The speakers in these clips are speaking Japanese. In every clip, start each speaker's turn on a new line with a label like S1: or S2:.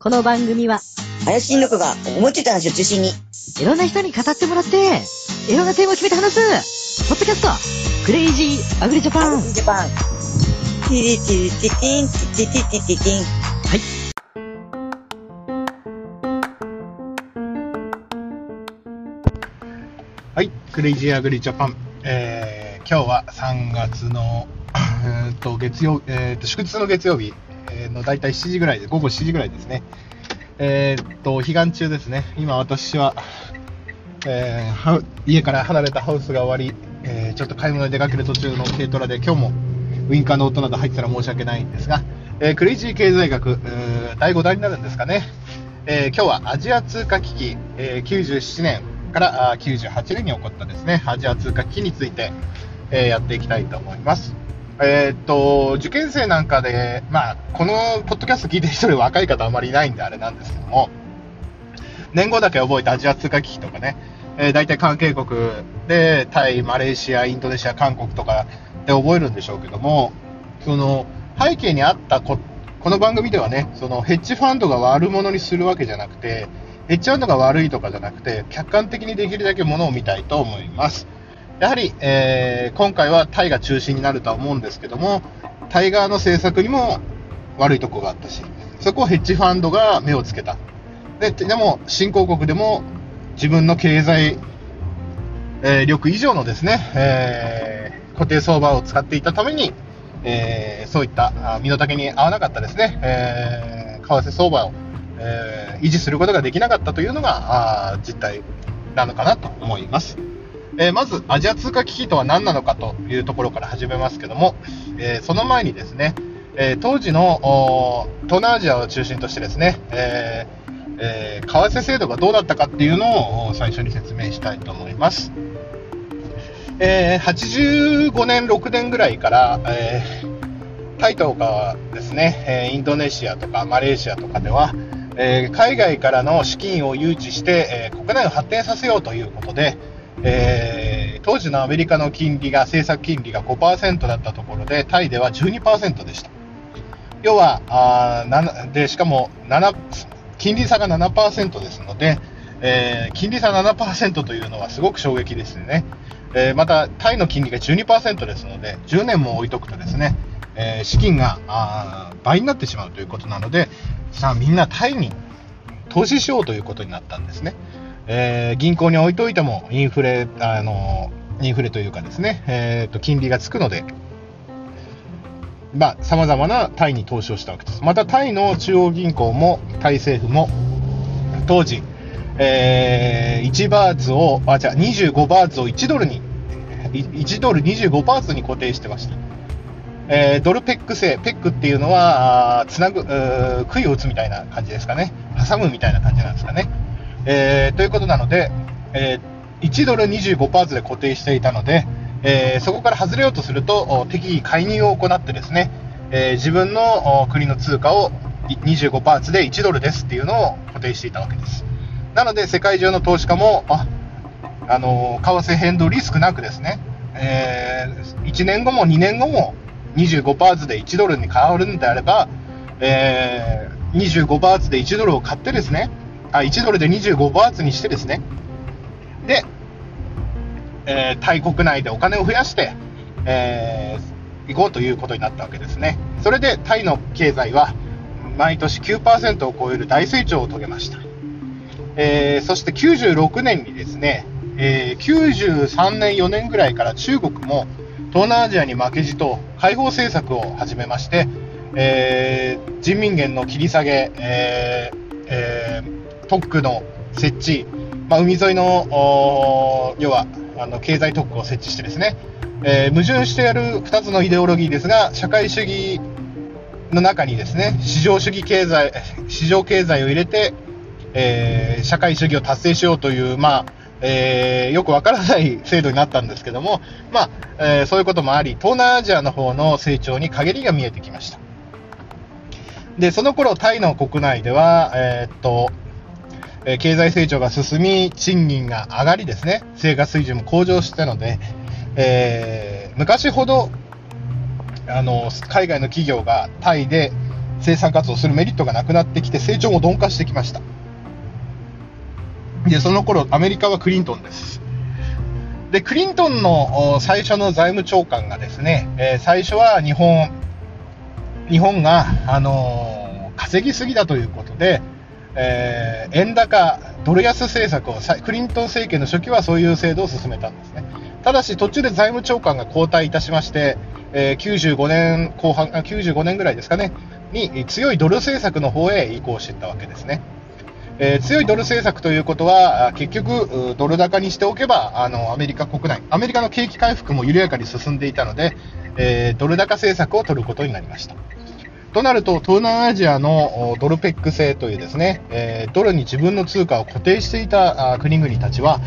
S1: この番組は、
S2: 林新の子が思いついた話を中心に、
S1: いろんな人に語ってもらって、いろんなテーマを決めて話す、ポッドキャスト、クレイジーアグリジャパン。
S2: ジャパン。ティリティリティティン、ティティティティティティン。
S1: はい。
S3: はい、クレイジーアグリジャパン。えー、今日は3月の、えーっと、月曜、えーっと、祝日の月曜日えーの大体7時ぐらいで、午後7時ぐらいですね。えーっと、彼岸中ですね。今私は、えー家から離れたハウスが終わり、えーちょっと買い物に出かける途中の軽トラで、今日もウインカーの音など入ってたら申し訳ないんですが、えークレイジー経済学、第5弾になるんですかね。えー今日はアジア通貨危機、え97年からあ98年に起こったですね、アジア通貨危機について、えやっていきたいと思います。えーっと、受験生なんかで、まあ、このポッドキャスト聞いてる人で若い方あまりいないんであれなんですけども、年号だけ覚えてアジア通貨危機とかね、えー、大体関係国でタイ、マレーシア、インドネシア、韓国とかで覚えるんでしょうけども、その背景にあったこ、この番組ではね、そのヘッジファンドが悪者にするわけじゃなくて、ヘッジファンドが悪いとかじゃなくて、客観的にできるだけものを見たいと思います。やはり、えー今回はタイが中心になるとは思うんですけども、タイ側の政策にも悪いところがあったし、そこをヘッジファンドが目をつけた。ででも、新興国でも自分の経済、えー力以上のですね、えー固定相場を使っていたために、えーそういった身の丈に合わなかったですね、えー為替相場を、えー維持することができなかったというのがあ実態なのかなと思います。えーまず、アジア通貨危機とは何なのかというところから始めますけども、えーその前にですね、えー当時の東南アジアを中心としてですね、ええ為替制度がどうだったかっていうのを最初に説明したいと思います。え85年、6年ぐらいから、えタイとかですね、えインドネシアとかマレーシアとかでは、え海外からの資金を誘致して、え国内を発展させようということで、えー当時のアメリカの金利が、政策金利が5%だったところで、タイでは12%でした。要は、あで、しかも7、金利差が7%ですので、えー金利差7%というのはすごく衝撃ですね。えーまた、タイの金利が12%ですので、10年も置いとくとですね、えー資金が倍になってしまうということなので、さあみんなタイに投資しようということになったんですね。えー銀行に置いといてもインフレ、あのインフレというかですね、えーと金利がつくので、まあ、様々なタイに投資をしたわけです。また、タイの中央銀行も、タイ政府も、当時、えー1バーツを、あ、じゃあ25バーツを1ドルに、1ドル25バーツに固定してました。えードルペック制、ペックっていうのは、つなぐ、杭を打つみたいな感じですかね。挟むみたいな感じなんですかね。えーということなので、えー1ドル25パーツで固定していたので、えーそこから外れようとすると、適宜介入を行ってですね、えー自分の国の通貨を25パーツで1ドルですっていうのを固定していたわけです。なので、世界中の投資家も、あ、あのー為替変動リスクなくですね、え1年後も2年後も25パーツで1ドルに変わるんであれば、えー25バーツで1ドルを買ってですね、あ、1ドルで25バーツにしてですね、で、えータイ国内でお金を増やして、えー行こうということになったわけですね。それでタイの経済は毎年9%を超える大成長を遂げました。えーそして96年にですね、えー93年、4年ぐらいから中国も東南アジアに負けじと開放政策を始めまして、えー人民元の切り下げ、えーえー特区の設置、まあ、海沿いの要はあの経済特区を設置してですね、えー矛盾してやる2つのイデオロギーですが、社会主義の中にですね、市場主義経済、市場経済を入れて、えー社会主義を達成しようという、まあ、えーよくわからない制度になったんですけども、まあ、えーそういうこともあり、東南アジアの方の成長に陰りが見えてきました。で、その頃、タイの国内では、えーっと、え経済成長が進み、賃金が上がりですね、生活水準も向上したので、えー昔ほど、あの、海外の企業がタイで、生産活動するメリットがなくなってきて、成長も鈍化してきました。で、その頃、アメリカはクリントンです。で、クリントンの最初の財務長官がですね、えー最初は日本、日本が、あのー稼ぎすぎだということで、えー円高、ドル安政策をクリントン政権の初期はそういう制度を進めたんですね。ただし途中で財務長官が交代いたしまして、えー95年後半あ、95年ぐらいですかね、に強いドル政策の方へ移行していったわけですね。えー強いドル政策ということは、結局、ドル高にしておけばあの、アメリカ国内、アメリカの景気回復も緩やかに進んでいたので、えードル高政策を取ることになりました。となると、東南アジアのドルペック制というですね、えードルに自分の通貨を固定していた国々たちは、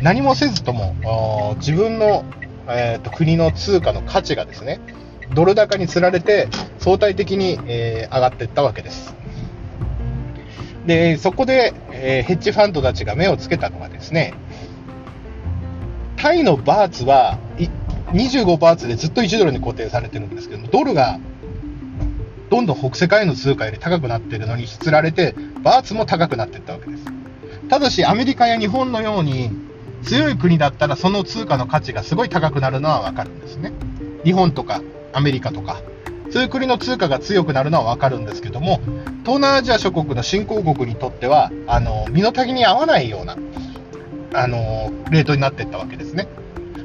S3: 何もせずとも自分の、えーと国の通貨の価値がですね、ドル高につられて相対的に、えー上がっていったわけです。で、そこで、えーヘッジファンドたちが目をつけたのはですね、タイのバーツは25バーツでずっと1ドルに固定されてるんですけど、ドルがどんどん北世界の通貨より高くなっているのにつられて、バーツも高くなっていったわけです。ただし、アメリカや日本のように強い国だったら、その通貨の価値がすごい高くなるのはわかるんですね。日本とかアメリカとか、そういう国の通貨が強くなるのはわかるんですけども、東南アジア諸国の新興国にとっては、あの、身の丈に合わないような、あの、レートになっていったわけですね。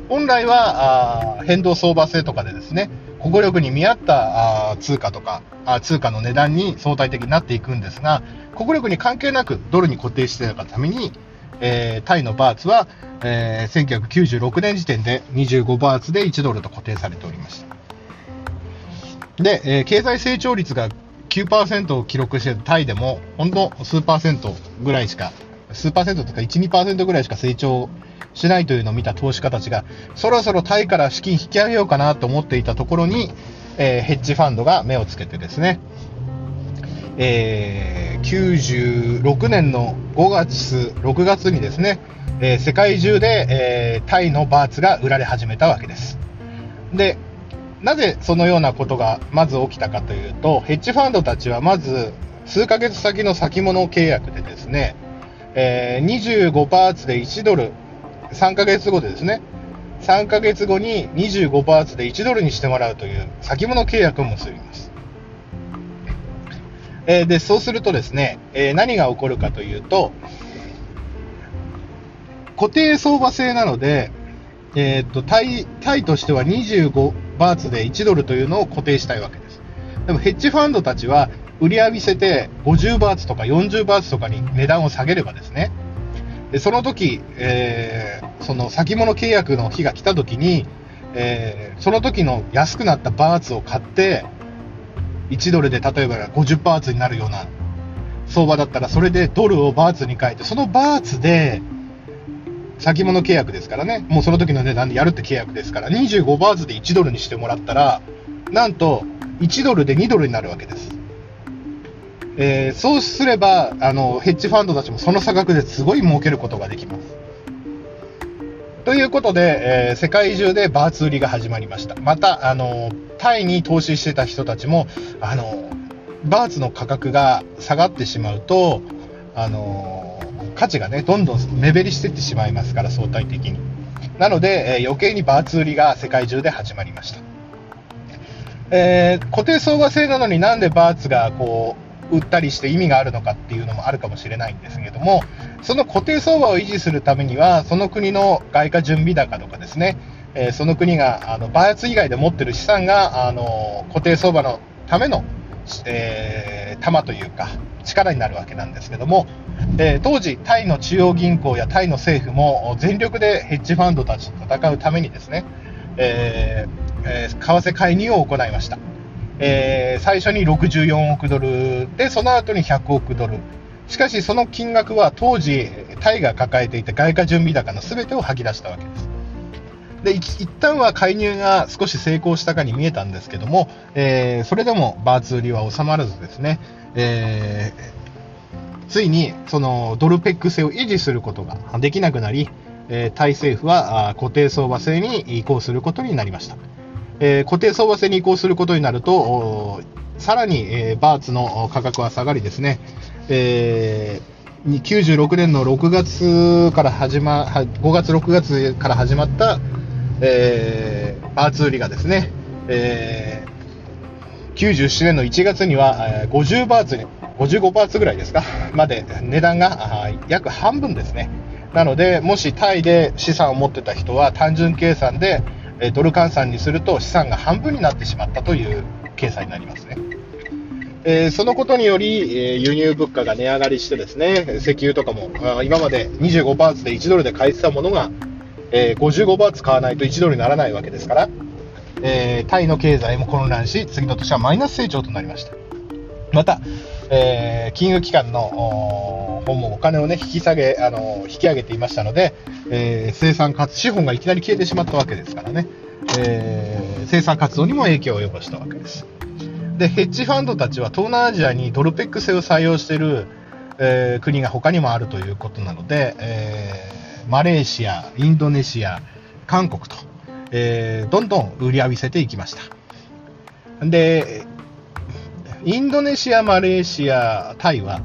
S3: 本来はあ変動相場制とかでですね、国力に見合ったあ通貨とかあ通貨の値段に相対的になっていくんですが、国力に関係なくドルに固定していたために、えータイのバーツは、えー1996年時点で25バーツで1ドルと固定されておりました。で、えー経済成長率が9%を記録しているタイでも、ほんの数パーセントぐらいしか、数パーセントとか1、2%ぐらいしか成長しないというのを見た投資家たちが、そろそろタイから資金引き上げようかなと思っていたところに、えーヘッジファンドが目をつけてですね、えー96年の5月、6月にですね、えー世界中で、えータイのバーツが売られ始めたわけです。で、なぜそのようなことがまず起きたかというと、ヘッジファンドたちはまず数ヶ月先の先物契約でですね、えー25バーツで1ドル、3ヶ月後でですね、3ヶ月後に25バーツで1ドルにしてもらうという先物契約を結びます。えーで、そうするとですね、えー何が起こるかというと、固定相場制なので、えーっと、タイ、タイとしては25バーツで1ドルというのを固定したいわけです。でもヘッジファンドたちは売り上げせて50バーツとか40バーツとかに値段を下げればですね、でその時、えーその先物契約の日が来た時に、えーその時の安くなったバーツを買って、1ドルで例えば50バーツになるような相場だったら、それでドルをバーツに変えて、そのバーツで、先物契約ですからね、もうその時の値段でやるって契約ですから、25バーツで1ドルにしてもらったら、なんと1ドルで2ドルになるわけです。えーそうすればあの、ヘッジファンドたちもその差額ですごい儲けることができます。ということで、えー世界中でバーツ売りが始まりました。また、あの、タイに投資してた人たちも、あの、バーツの価格が下がってしまうと、あの、価値がね、どんどん目減りしていってしまいますから、相対的に。なので、えー余計にバーツ売りが世界中で始まりました。えー固定相場制なのになんでバーツがこう売ったりして意味があるのかっていうのもあるかもしれないんですけども、その固定相場を維持するためには、その国の外貨準備高とかですね、えーその国があのバーツ以外で持ってる資産があの固定相場のための、えー玉というか力になるわけなんですけども、えー当時、タイの中央銀行やタイの政府も全力でヘッジファンドたちと戦うためにですね、えーえー為替介入を行いました。えー最初に64億ドルで、その後に100億ドル。しかし、その金額は当時、タイが抱えていた外貨準備高の全てを吐き出したわけです。で、一旦は介入が少し成功したかに見えたんですけども、えーそれでもバーツ売りは収まらずですね、えーついにそのドルペック制を維持することができなくなり、えータイ政府は固定相場制に移行することになりました。えー固定相場制に移行することになると、おーさらに、えーバーツの価格は下がりですね、えーに96年の6月から始ま、は5月、6月から始まった、えーバーツ売りがですね、えー97年の1月には、えー50バーツに、55バーツぐらいですか、まで値段があー約半分ですね。なので、もしタイで資産を持ってた人は単純計算で、えドル換算にすると資産が半分になってしまったという計算になりますね。えーそのことにより、えー輸入物価が値上がりしてですね、石油とかも、あ今まで25バーツで1ドルで買えてたものが、えー55バーツ買わないと1ドルにならないわけですから、えタイの経済も混乱し、次の年はマイナス成長となりました。また、えー金融機関のおー方もお金を、ね、引き下げ、あの引き上げていましたので、えー生産かつ資本がいきなり消えてしまったわけですからね、えー生産活動にも影響を及ぼしたわけです。で、ヘッジファンドたちは東南アジアにドルペック制を採用している、えー国が他にもあるということなので、えーマレーシア、インドネシア、韓国と、えーどんどん売り浴びせていきました。で、インドネシア、マレーシア、タイは、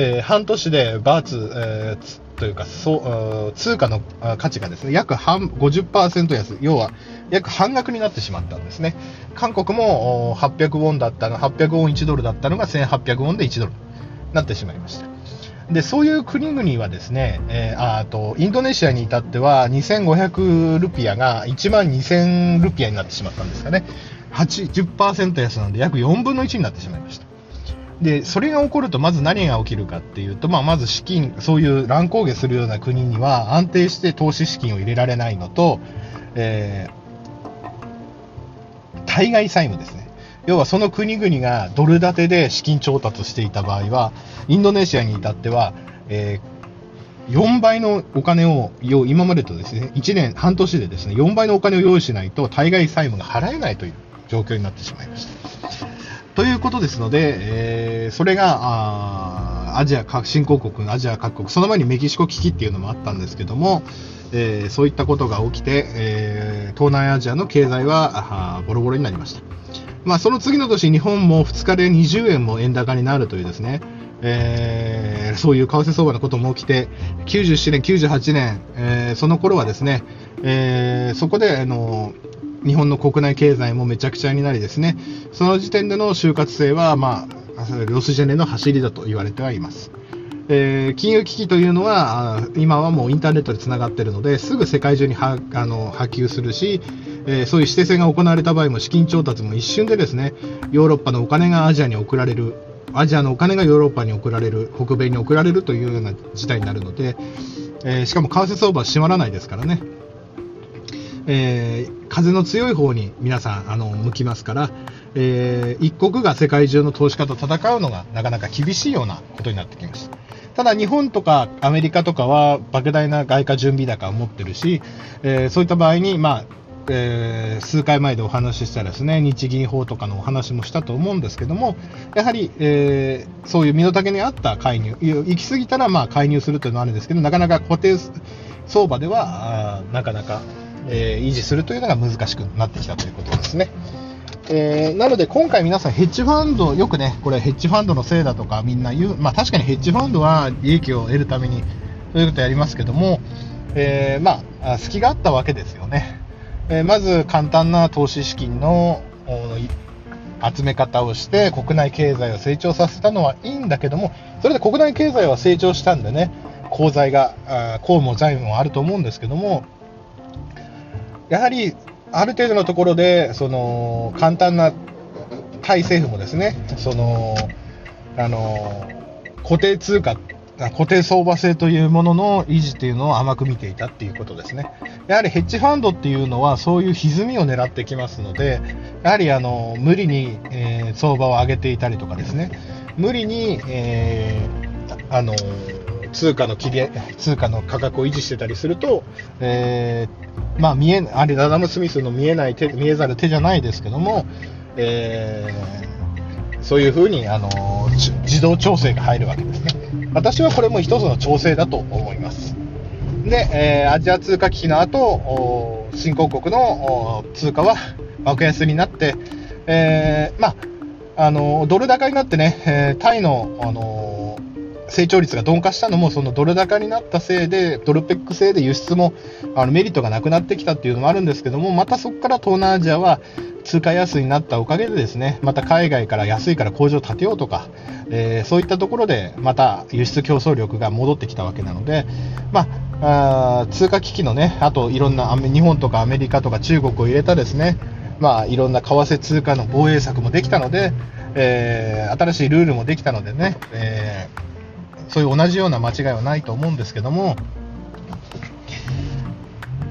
S3: えー半年でバーツ、えーというかそう通貨の価値がですね約半50%安、要は約半額になってしまったんですね。韓国も800ウォンだったの、800ウォン1ドルだったのが1800ウォンで1ドルになってしまいました。でそういう国々はですね、えーあとインドネシアに至っては2500ルピアが1万2000ルピアになってしまったんですかね、80%安なので約4分の1になってしまいました。でそれが起こると、まず何が起きるかっていうと、まあ、まず資金、そういう乱高下するような国には安定して投資資金を入れられないのと、えー対外債務ですね。要はその国々がドル建てで資金調達していた場合は、インドネシアに至っては、えー4倍のお金を用今までとですね1年、半年でですね4倍のお金を用意しないと対外債務が払えないという状況になってしまいました。ということですので、えーそれがあアジア各新興国、アジア各国、その前にメキシコ危機っていうのもあったんですけども、えーそういったことが起きて、えー東南アジアの経済はボロボロになりました。まあ、その次の年、日本も2日で20円も円高になるというですね、えーそういう為替相場のことも起きて、97年、98年、えーその頃はですね、えーそこで、あの日本の国内経済もめちゃくちゃになりですね、その時点での就活性は、まあ、ロスジェネの走りだと言われてはいます。えー金融危機というのは、今はもうインターネットでつながっているので、すぐ世界中にはあの波及するし、えーそういう指定戦が行われた場合も資金調達も一瞬でですね、ヨーロッパのお金がアジアに送られる、アジアのお金がヨーロッパに送られる、北米に送られるというような事態になるので、えーしかも為替相場は閉まらないですからね。えー風の強い方に皆さんあの向きますから、えー一国が世界中の投資家と戦うのがなかなか厳しいようなことになってきました。ただ日本とかアメリカとかは莫大な外貨準備高を持ってるし、えーそういった場合に、まあえー数回前でお話ししたですね日銀法とかのお話もしたと思うんですけども、やはり、えーそういう身の丈に合った介入、行き過ぎたらまあ介入するというのはあるんですけど、なかなか固定相場ではなかなか、え維持するというのが難しくなってきたということですね。えーなので今回皆さんヘッジファンド、よくね、これヘッジファンドのせいだとかみんな言う、まあ確かにヘッジファンドは利益を得るためにそういうことやりますけども、えーまあ、隙があったわけですよね。えーまず簡単な投資資金の集め方をして国内経済を成長させたのはいいんだけども、それで国内経済は成長したんでね、公財が、公務財務もあると思うんですけども、やはりある程度のところで、その簡単なタイ政府もですね、そのあの固定通貨、固定相場制というものの維持というのを甘く見ていたっていうことですね。やはりヘッジファンドっていうのはそういう歪みを狙ってきますので、やはりあの無理に、えー相場を上げていたりとかですね、無理に、えーあの通貨の切り通貨の価格を維持してたりすると、えーまあ見えあれアダム・スミスの見えない手見えざる手じゃないですけども、えーそういうふうにあの自動調整が入るわけですね。私はこれも一つの調整だと思います。で、えーアジア通貨危機の後、お新興国のお通貨は爆安になって、えーまあ、あのドル高になってね、えータイの、あの成長率が鈍化したのも、そのドル高になったせいで、ドルペック制で輸出もあのメリットがなくなってきたっていうのもあるんですけども、またそこから東南アジアは通貨安になったおかげでですね、また海外から安いから工場を建てようとか、えーそういったところでまた輸出競争力が戻ってきたわけなので、まあ、あ通貨危機のね、あといろんな日本とかアメリカとか中国を入れたですね、まあ、いろんな為替通貨の防衛策もできたので、えー新しいルールもできたのでね、えーそういう同じような間違いはないと思うんですけども、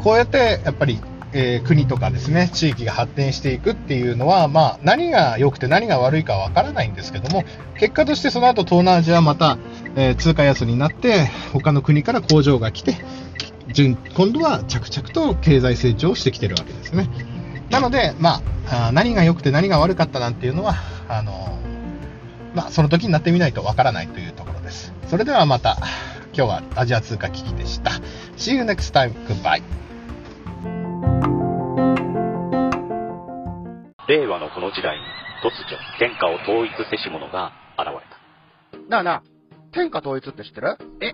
S3: こうやってやっぱり、えー国とかですね、地域が発展していくっていうのは、まあ、何が良くて何が悪いかわからないんですけども、結果としてその後東南アジアはまた、えー通貨安になって、他の国から工場が来て、今度は着々と経済成長してきてるわけですね。なので、まあ、何が良くて何が悪かったなんていうのは、あのまあ、その時になってみないとわからないというところ。それではまた、今日はアジア通貨危機でした。See you next time. Goodbye.
S4: 令和のこの時代に突如天下を統一せし者が現れた。
S5: なあなあ、天下統一って知ってる？え、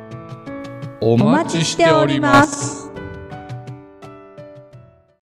S6: お
S7: 待ちしております。